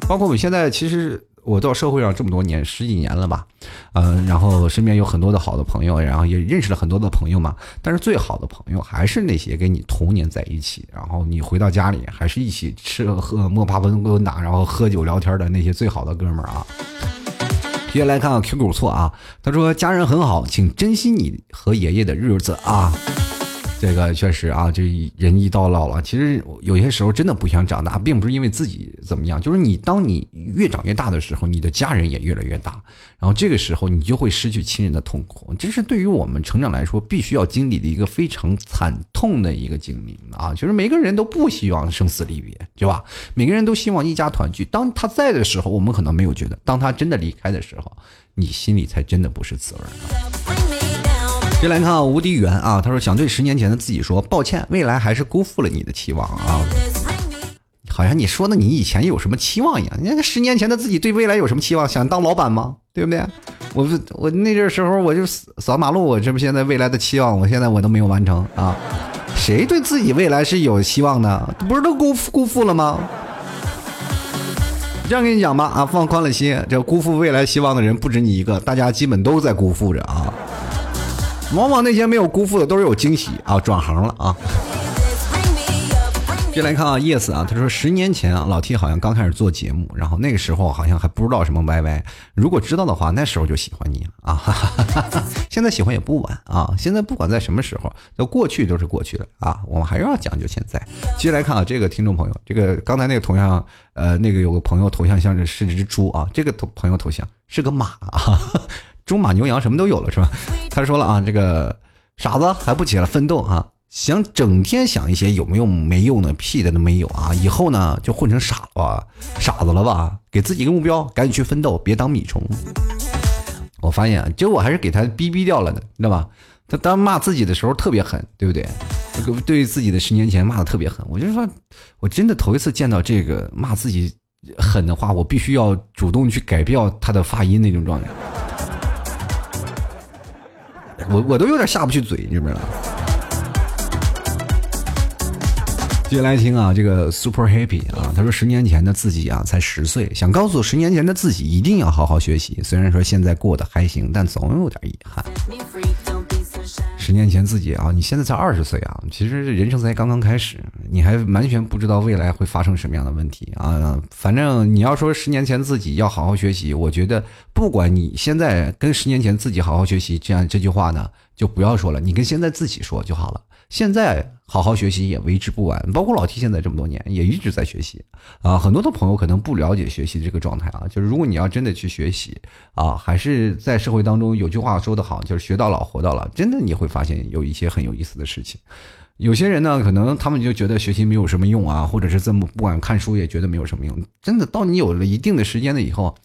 包括我们现在其实。我到社会上这么多年，十几年了吧，嗯，然后身边有很多的好的朋友，然后也认识了很多的朋友嘛。但是最好的朋友还是那些跟你童年在一起，然后你回到家里还是一起吃喝摸爬滚滚打，然后喝酒聊天的那些最好的哥们儿啊。接下来看 QQ 错啊，他说家人很好，请珍惜你和爷爷的日子啊。这个确实啊，这人一到老了，其实有些时候真的不想长大，并不是因为自己怎么样，就是你当你越长越大的时候，你的家人也越来越大，然后这个时候你就会失去亲人的痛苦，这是对于我们成长来说必须要经历的一个非常惨痛的一个经历啊！就是每个人都不希望生死离别，对吧？每个人都希望一家团聚。当他在的时候，我们可能没有觉得；当他真的离开的时候，你心里才真的不是滋味。先来看啊，无敌缘啊，他说想对十年前的自己说抱歉，未来还是辜负了你的期望啊。好像你说的你以前有什么期望一样，你看十年前的自己对未来有什么期望？想当老板吗？对不对？我我那阵时候我就扫马路，我这不现在未来的期望，我现在我都没有完成啊。谁对自己未来是有希望的？不是都辜辜负了吗？这样跟你讲吧啊，放宽了心，这辜负未来希望的人不止你一个，大家基本都在辜负着啊。往往那些没有辜负的都是有惊喜啊！转行了啊！接来看啊，yes 啊，他说十年前啊，老 T 好像刚开始做节目，然后那个时候好像还不知道什么 YY，如果知道的话，那时候就喜欢你了啊！现在喜欢也不晚啊！现在不管在什么时候，都过去都是过去了啊！我们还是要讲究现在。接来看啊，这个听众朋友，这个刚才那个头像，呃，那个有个朋友头像像是是只猪啊，这个头朋友头像是个马啊。猪马牛羊什么都有了是吧？他说了啊，这个傻子还不起来奋斗啊？想整天想一些有没有没用的屁的都没有啊！以后呢就混成傻了吧，傻子了吧？给自己一个目标，赶紧去奋斗，别当米虫。我发现啊，结果我还是给他逼逼掉了的，知道吧？他当骂自己的时候特别狠，对不对？对自己的十年前骂的特别狠。我就说，我真的头一次见到这个骂自己狠的话，我必须要主动去改掉他的发音那种状态。我我都有点下不去嘴，你知不知道？接下来听啊，这个 Super Happy 啊，他说十年前的自己啊才十岁，想告诉十年前的自己一定要好好学习。虽然说现在过得还行，但总有点遗憾。十年前自己啊，你现在才二十岁啊，其实人生才刚刚开始，你还完全不知道未来会发生什么样的问题啊。反正你要说十年前自己要好好学习，我觉得不管你现在跟十年前自己好好学习这样这句话呢，就不要说了，你跟现在自己说就好了。现在好好学习也为之不晚，包括老 T 现在这么多年也一直在学习啊。很多的朋友可能不了解学习这个状态啊，就是如果你要真的去学习啊，还是在社会当中有句话说得好，就是学到老活到老，真的你会发现有一些很有意思的事情。有些人呢，可能他们就觉得学习没有什么用啊，或者是这么不管看书也觉得没有什么用。真的到你有了一定的时间了以后。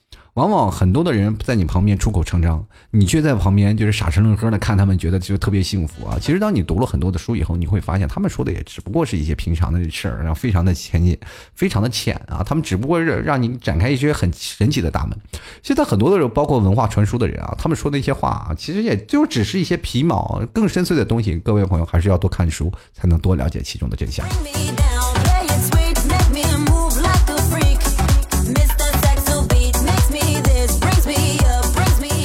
往往很多的人在你旁边出口成章，你却在旁边就是傻吃愣喝的看他们，觉得就特别幸福啊。其实当你读了很多的书以后，你会发现他们说的也只不过是一些平常的事儿，然后非常的浅近，非常的浅啊。他们只不过是让你展开一些很神奇的大门。现在很多的人，包括文化传输的人啊，他们说的一些话啊，其实也就只是一些皮毛，更深邃的东西。各位朋友还是要多看书，才能多了解其中的真相。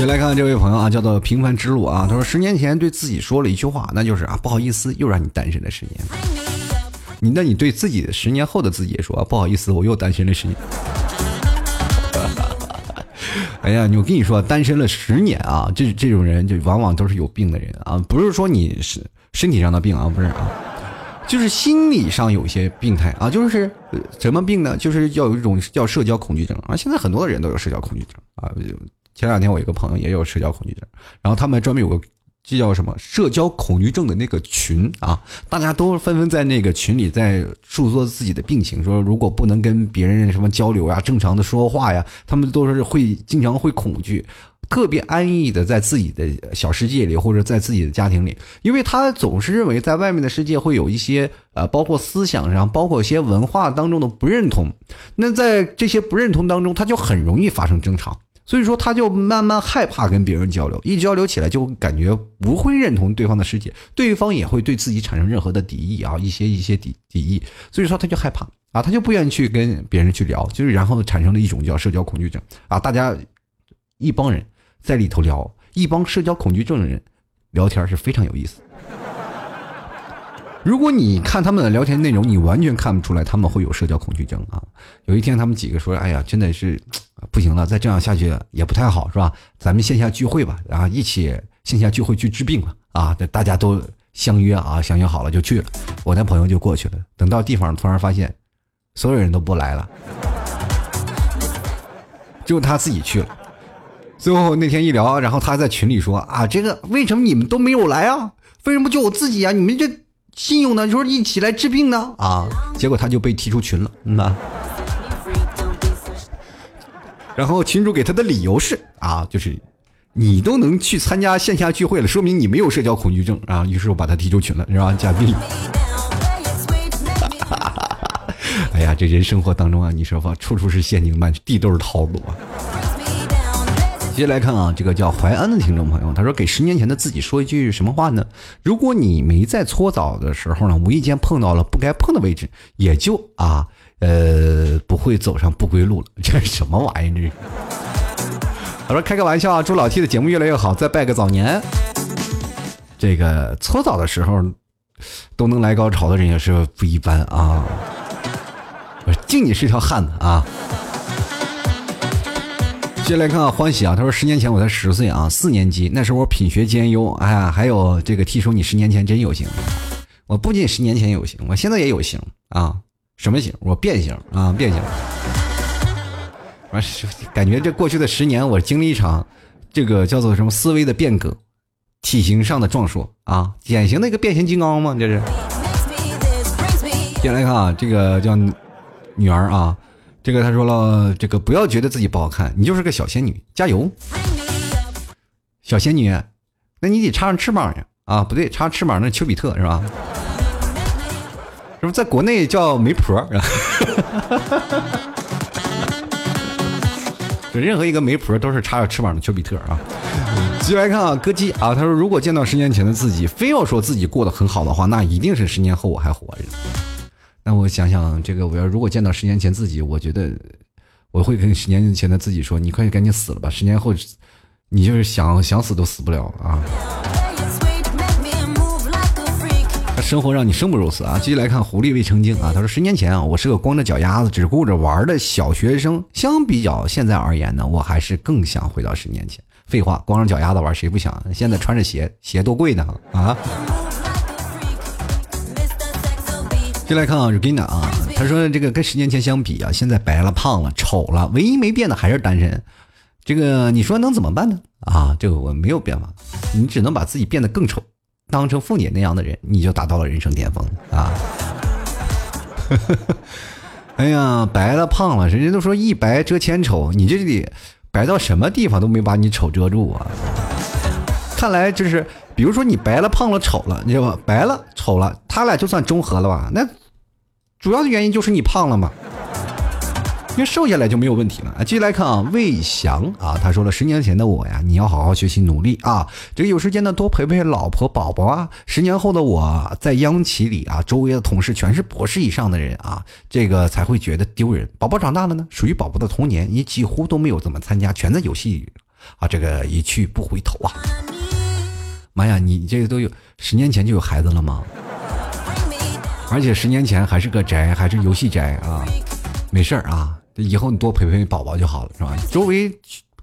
来看看这位朋友啊，叫做平凡之路啊。他说，十年前对自己说了一句话，那就是啊，不好意思，又让你单身了十年。你那你对自己的十年后的自己也说，不好意思，我又单身了十年。哎呀，我跟你说，单身了十年啊，这这种人就往往都是有病的人啊，不是说你是身体上的病啊，不是啊，就是心理上有些病态啊，就是什么病呢？就是要有一种叫社交恐惧症啊。现在很多的人都有社交恐惧症啊。前两天我一个朋友也有社交恐惧症，然后他们专门有个这叫什么社交恐惧症的那个群啊，大家都纷纷在那个群里在诉说自己的病情，说如果不能跟别人什么交流呀、正常的说话呀，他们都是会经常会恐惧，特别安逸的在自己的小世界里或者在自己的家庭里，因为他总是认为在外面的世界会有一些呃，包括思想上，包括一些文化当中的不认同，那在这些不认同当中，他就很容易发生争吵。所以说，他就慢慢害怕跟别人交流，一交流起来就感觉不会认同对方的世界，对方也会对自己产生任何的敌意啊，一些一些敌敌意。所以说，他就害怕啊，他就不愿意去跟别人去聊，就是然后产生了一种叫社交恐惧症啊。大家一帮人在里头聊，一帮社交恐惧症的人聊天是非常有意思。如果你看他们的聊天内容，你完全看不出来他们会有社交恐惧症啊。有一天，他们几个说：“哎呀，真的是。”不行了，再这样下去也不太好，是吧？咱们线下聚会吧，然后一起线下聚会去治病吧啊！大家都相约啊，相约好了就去了。我那朋友就过去了，等到地方突然发现，所有人都不来了，就他自己去了。最后那天一聊，然后他在群里说啊，这个为什么你们都没有来啊？为什么就我自己啊？你们这信用呢？你说一起来治病呢？啊！结果他就被踢出群了，嗯呐。然后群主给他的理由是啊，就是你都能去参加线下聚会了，说明你没有社交恐惧症啊。于是我把他踢出群了，是吧？嘉宾。哎呀，这人生活当中啊，你说吧，处处是陷阱，满地都是套路啊。接下来看啊，这个叫淮安的听众朋友，他说给十年前的自己说一句什么话呢？如果你没在搓澡的时候呢，无意间碰到了不该碰的位置，也就啊。呃，不会走上不归路了，这是什么玩意儿？这是他说开个玩笑啊，祝老 T 的节目越来越好，再拜个早年。这个搓澡的时候都能来高潮的人也是不一般啊！我敬你是条汉子啊！接下来看啊，欢喜啊，他说十年前我才十岁啊，四年级那时候我品学兼优，哎呀，还有这个 T 叔，你十年前真有型。我不仅十年前有型，我现在也有型啊。什么型？我变形啊，变形！完，感觉这过去的十年，我经历一场这个叫做什么思维的变革，体型上的壮硕啊，典型的一个变形金刚嘛，这是。接下来看啊，这个叫女儿啊，这个他说了，这个不要觉得自己不好看，你就是个小仙女，加油！小仙女，那你得插上翅膀呀！啊，不对，插翅膀那丘比特是吧？是不是在国内叫媒婆？就任何一个媒婆都是插着翅膀的丘比特啊！继续来看啊，歌姬啊，他说如果见到十年前的自己，非要说自己过得很好的话，那一定是十年后我还活着。那我想想，这个我要如果见到十年前自己，我觉得我会跟十年前的自己说：“你快赶紧死了吧！十年后，你就是想想死都死不了啊！”生活让你生不如死啊！继续来看狐狸未成精啊，他说十年前啊，我是个光着脚丫子只顾着玩的小学生。相比较现在而言呢，我还是更想回到十年前。废话，光着脚丫子玩谁不想？现在穿着鞋，鞋多贵呢啊！继续来看啊 r i g i n a 啊，他说这个跟十年前相比啊，现在白了、胖了、丑了，唯一没变的还是单身。这个你说能怎么办呢？啊，这个我没有办法，你只能把自己变得更丑。当成凤姐那样的人，你就达到了人生巅峰啊！哎呀，白了胖了，人家都说一白遮千丑，你这得白到什么地方都没把你丑遮住啊！看来就是，比如说你白了、胖了、丑了，你知道吧？白了、丑了，他俩就算中和了吧？那主要的原因就是你胖了嘛。因为瘦下来就没有问题了啊！继续来看啊，魏翔啊，他说了，十年前的我呀，你要好好学习努力啊，这个有时间呢多陪陪老婆宝宝啊。十年后的我在央企里啊，周围的同事全是博士以上的人啊，这个才会觉得丢人。宝宝长大了呢，属于宝宝的童年，你几乎都没有怎么参加，全在游戏里啊，这个一去不回头啊！妈呀，你这个都有十年前就有孩子了吗？而且十年前还是个宅，还是游戏宅啊？没事儿啊。以后你多陪陪宝宝就好了，是吧？周围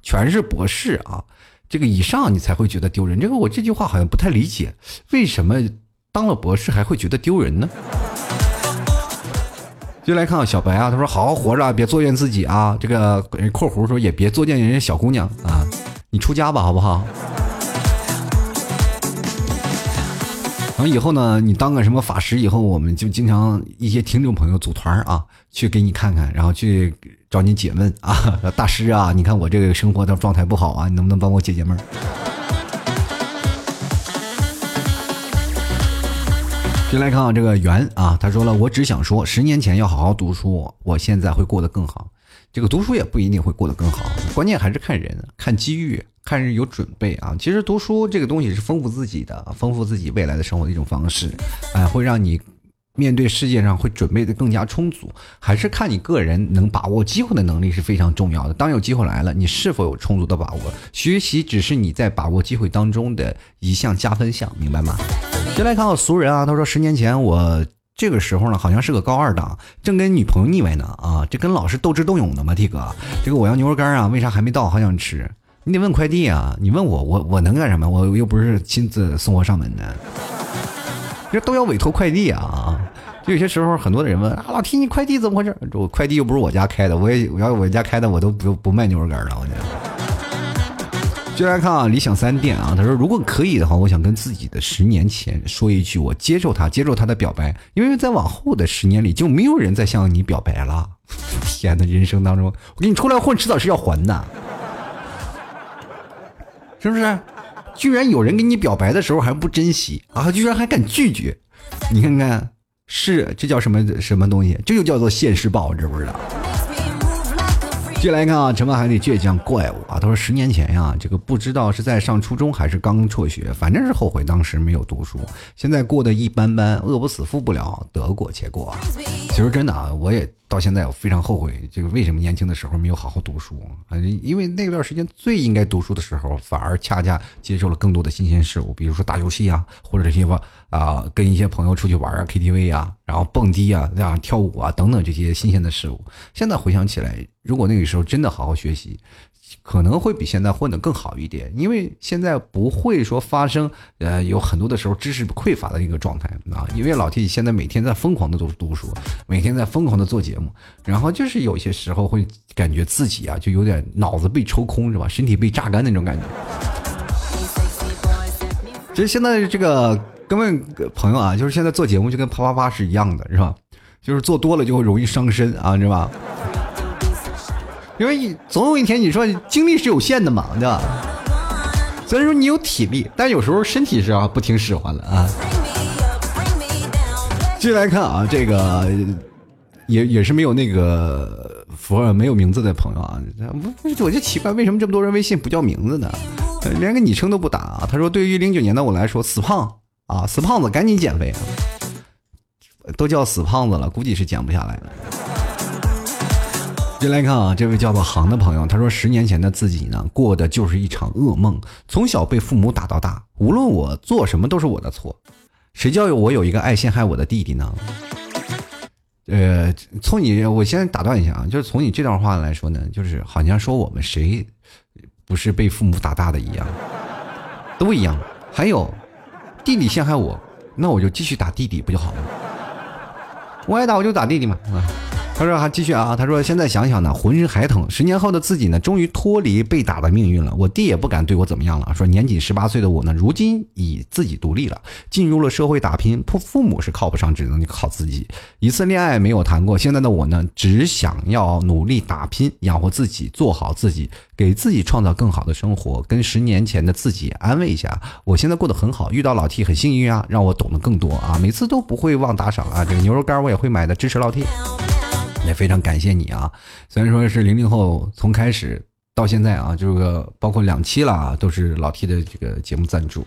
全是博士啊，这个以上你才会觉得丢人。这个我这句话好像不太理解，为什么当了博士还会觉得丢人呢？就来看啊，小白啊，他说好好活着，别作践自己啊。这个（括弧说也别作践人家小姑娘啊），你出家吧，好不好？后以后呢，你当个什么法师以后，我们就经常一些听众朋友组团啊。去给你看看，然后去找你解闷啊，大师啊，你看我这个生活的状态不好啊，你能不能帮我解解闷？先来看看这个圆啊，他说了，我只想说，十年前要好好读书，我现在会过得更好。这个读书也不一定会过得更好，关键还是看人、看机遇、看人有准备啊。其实读书这个东西是丰富自己的，丰富自己未来的生活的一种方式，哎，会让你。面对世界上会准备的更加充足，还是看你个人能把握机会的能力是非常重要的。当有机会来了，你是否有充足的把握？学习只是你在把握机会当中的一项加分项，明白吗？先来看看俗人啊，他说十年前我这个时候呢，好像是个高二党，正跟女朋友腻歪呢啊，这跟老师斗智斗勇的吗，T 哥，这个我要牛肉干啊，为啥还没到？好想吃，你得问快递啊，你问我，我我能干什么？我又不是亲自送货上门的。这都要委托快递啊！就有些时候，很多的人问啊，老提你快递怎么回事？我快递又不是我家开的，我也我要我家开的，我都不不卖牛肉干了。我就来看啊，理想三店啊，他说如果可以的话，我想跟自己的十年前说一句，我接受他，接受他的表白，因为在往后的十年里，就没有人再向你表白了。天哪，人生当中，我给你出来混，迟早是要还的，是不是？居然有人给你表白的时候还不珍惜啊！居然还敢拒绝，你看看，是这叫什么什么东西？这就叫做现世报，知不知道？接下来看啊，沉默海底倔强怪物啊！他说十年前呀，这个不知道是在上初中还是刚辍学，反正是后悔当时没有读书。现在过得一般般，饿不死，富不了，得过且过。其实真的啊，我也。到现在我非常后悔，这个为什么年轻的时候没有好好读书啊？因为那段时间最应该读书的时候，反而恰恰接受了更多的新鲜事物，比如说打游戏啊，或者这些吧啊，跟一些朋友出去玩啊，KTV 啊，然后蹦迪啊，这样跳舞啊等等这些新鲜的事物。现在回想起来，如果那个时候真的好好学习。可能会比现在混得更好一点，因为现在不会说发生，呃，有很多的时候知识匮乏的一个状态啊。因为老 T 现在每天在疯狂的读读书，每天在疯狂的做节目，然后就是有些时候会感觉自己啊，就有点脑子被抽空是吧？身体被榨干那种感觉。其实现在这个各位朋友啊，就是现在做节目就跟啪啪啪是一样的，是吧？就是做多了就会容易伤身啊，知道吧？因为总有一天，你说精力是有限的嘛，对吧？虽然说你有体力，但有时候身体是啊不听使唤了啊。继续来看啊，这个也也是没有那个符号没有名字的朋友啊，我就奇怪，为什么这么多人微信不叫名字呢？连个昵称都不打啊？他说：“对于零九年的我来说，死胖啊，死胖子，赶紧减肥，都叫死胖子了，估计是减不下来了。”先来看啊，这位叫做航的朋友，他说：“十年前的自己呢，过的就是一场噩梦。从小被父母打到大，无论我做什么都是我的错。谁叫我有一个爱陷害我的弟弟呢？”呃，从你，我先打断一下啊，就是从你这段话来说呢，就是好像说我们谁不是被父母打大的一样，都一样。还有弟弟陷害我，那我就继续打弟弟不就好了？我爱打我就打弟弟嘛，啊。他说还继续啊，他说现在想想呢，浑身还疼。十年后的自己呢，终于脱离被打的命运了。我弟也不敢对我怎么样了。说年仅十八岁的我呢，如今已自己独立了，进入了社会打拼。父父母是靠不上，只能靠自己。一次恋爱没有谈过。现在的我呢，只想要努力打拼，养活自己，做好自己，给自己创造更好的生活。跟十年前的自己安慰一下，我现在过得很好。遇到老 T 很幸运啊，让我懂得更多啊。每次都不会忘打赏啊，这个牛肉干我也会买的，支持老 T。也非常感谢你啊！虽然说是零零后，从开始到现在啊，这个包括两期了啊，都是老 T 的这个节目赞助。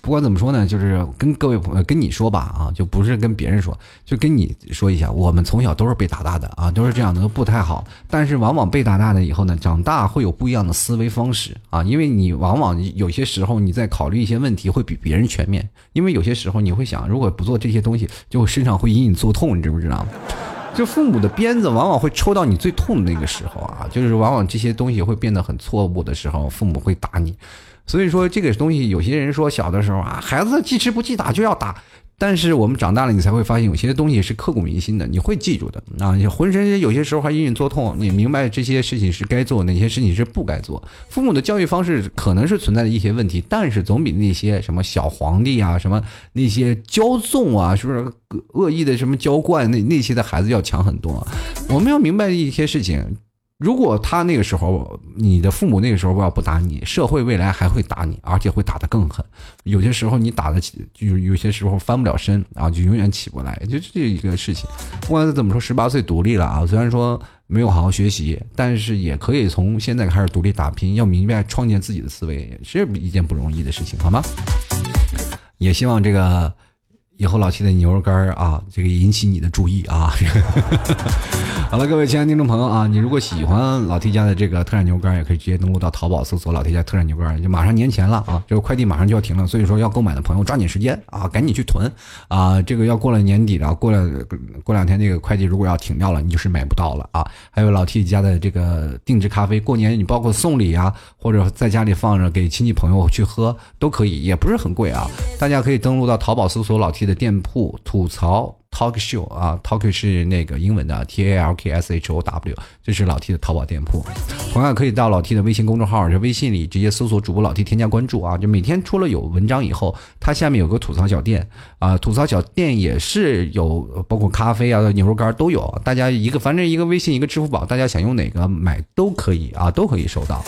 不管怎么说呢，就是跟各位朋友跟你说吧啊，就不是跟别人说，就跟你说一下，我们从小都是被打大的啊，都是这样的，都不太好。但是往往被打大的以后呢，长大会有不一样的思维方式啊，因为你往往有些时候你在考虑一些问题会比别人全面，因为有些时候你会想，如果不做这些东西，就身上会隐隐作痛，你知不知道？就父母的鞭子往往会抽到你最痛的那个时候啊，就是往往这些东西会变得很错误的时候，父母会打你。所以说这个东西，有些人说小的时候啊，孩子记吃不记打就要打。但是我们长大了，你才会发现有些东西是刻骨铭心的，你会记住的啊！你浑身有些时候还隐隐作痛，你明白这些事情是该做，哪些事情是不该做。父母的教育方式可能是存在的一些问题，但是总比那些什么小皇帝啊、什么那些骄纵啊，是不是恶意的什么娇惯那那些的孩子要强很多。我们要明白一些事情。如果他那个时候，你的父母那个时候要不打你，社会未来还会打你，而且会打得更狠。有些时候你打得起，就有些时候翻不了身啊，就永远起不来，就这一个事情。不管怎么说，十八岁独立了啊，虽然说没有好好学习，但是也可以从现在开始独立打拼。要明白创建自己的思维是一件不容易的事情，好吗？也希望这个。以后老七的牛肉干啊，这个引起你的注意啊！好了，各位亲爱的听众朋友啊，你如果喜欢老 T 家的这个特产牛肉干，也可以直接登录到淘宝搜索“老 T 家特产牛肉干”，就马上年前了啊，这个快递马上就要停了，所以说要购买的朋友抓紧时间啊，赶紧去囤啊！这个要过了年底了，过了过两天那个快递如果要停掉了，你就是买不到了啊！还有老 T 家的这个定制咖啡，过年你包括送礼啊，或者在家里放着给亲戚朋友去喝都可以，也不是很贵啊！大家可以登录到淘宝搜索“老 T”。的店铺吐槽。Talk Show 啊，Talk 是那个英文的 T A L K S H O W，这是老 T 的淘宝店铺。同样可以到老 T 的微信公众号，就微信里直接搜索主播老 T 添加关注啊。就每天出了有文章以后，它下面有个吐槽小店啊，吐槽小店也是有包括咖啡啊、牛肉干都有。大家一个反正一个微信一个支付宝，大家想用哪个买都可以啊，都可以收到。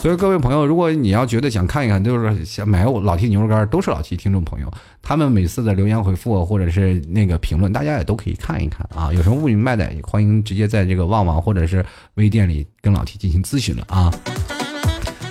所以各位朋友，如果你要觉得想看一看，就是想买我老 T 牛肉干，都是老 T 听众朋友，他们每次的留言回复或者是那个评论。大家也都可以看一看啊，有什么不明白的，也欢迎直接在这个旺旺或者是微店里跟老 T 进行咨询了啊。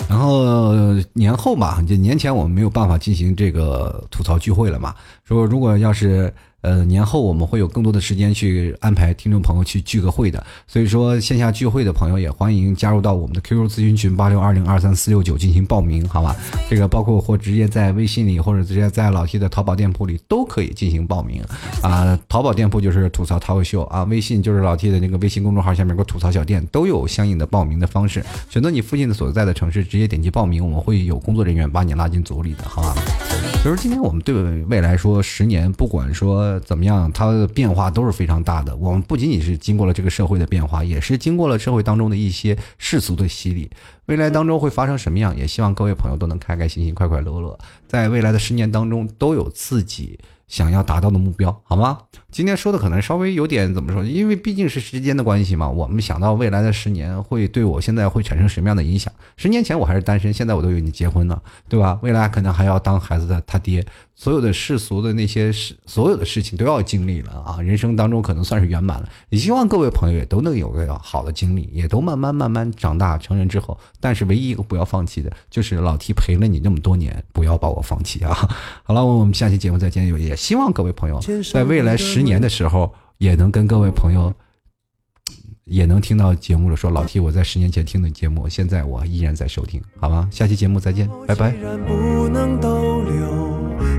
然后年后吧，就年前我们没有办法进行这个吐槽聚会了嘛，说如果要是。呃，年后我们会有更多的时间去安排听众朋友去聚个会的，所以说线下聚会的朋友也欢迎加入到我们的 QQ 咨询群八六二零二三四六九进行报名，好吧？这个包括或直接在微信里，或者直接在老 T 的淘宝店铺里都可以进行报名啊。淘宝店铺就是吐槽淘口秀啊，微信就是老 T 的那个微信公众号下面有个吐槽小店，都有相应的报名的方式。选择你附近的所在的城市，直接点击报名，我们会有工作人员把你拉进组里的，好吧？比如今天我们对未来说，十年不管说怎么样，它的变化都是非常大的。我们不仅仅是经过了这个社会的变化，也是经过了社会当中的一些世俗的洗礼。未来当中会发生什么样？也希望各位朋友都能开开心心、快快乐乐，在未来的十年当中都有自己想要达到的目标，好吗？今天说的可能稍微有点怎么说？因为毕竟是时间的关系嘛。我们想到未来的十年会对我现在会产生什么样的影响？十年前我还是单身，现在我都已经结婚了，对吧？未来可能还要当孩子的他爹。所有的世俗的那些事，所有的事情都要经历了啊！人生当中可能算是圆满了。也希望各位朋友也都能有个好的经历，也都慢慢慢慢长大成人之后。但是唯一一个不要放弃的，就是老 T 陪了你那么多年，不要把我放弃啊！好了，我们下期节目再见。也希望各位朋友在未来十年的时候，也能跟各位朋友也能听到节目了。说老 T，我在十年前听的节目，现在我依然在收听，好吗？下期节目再见，拜拜。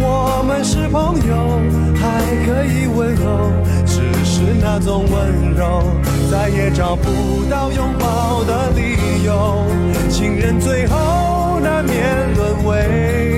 我们是朋友，还可以温柔，只是那种温柔，再也找不到拥抱的理由。情人最后难免沦为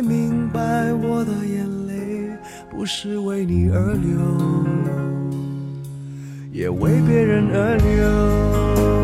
才明白，我的眼泪不是为你而流，也为别人而流。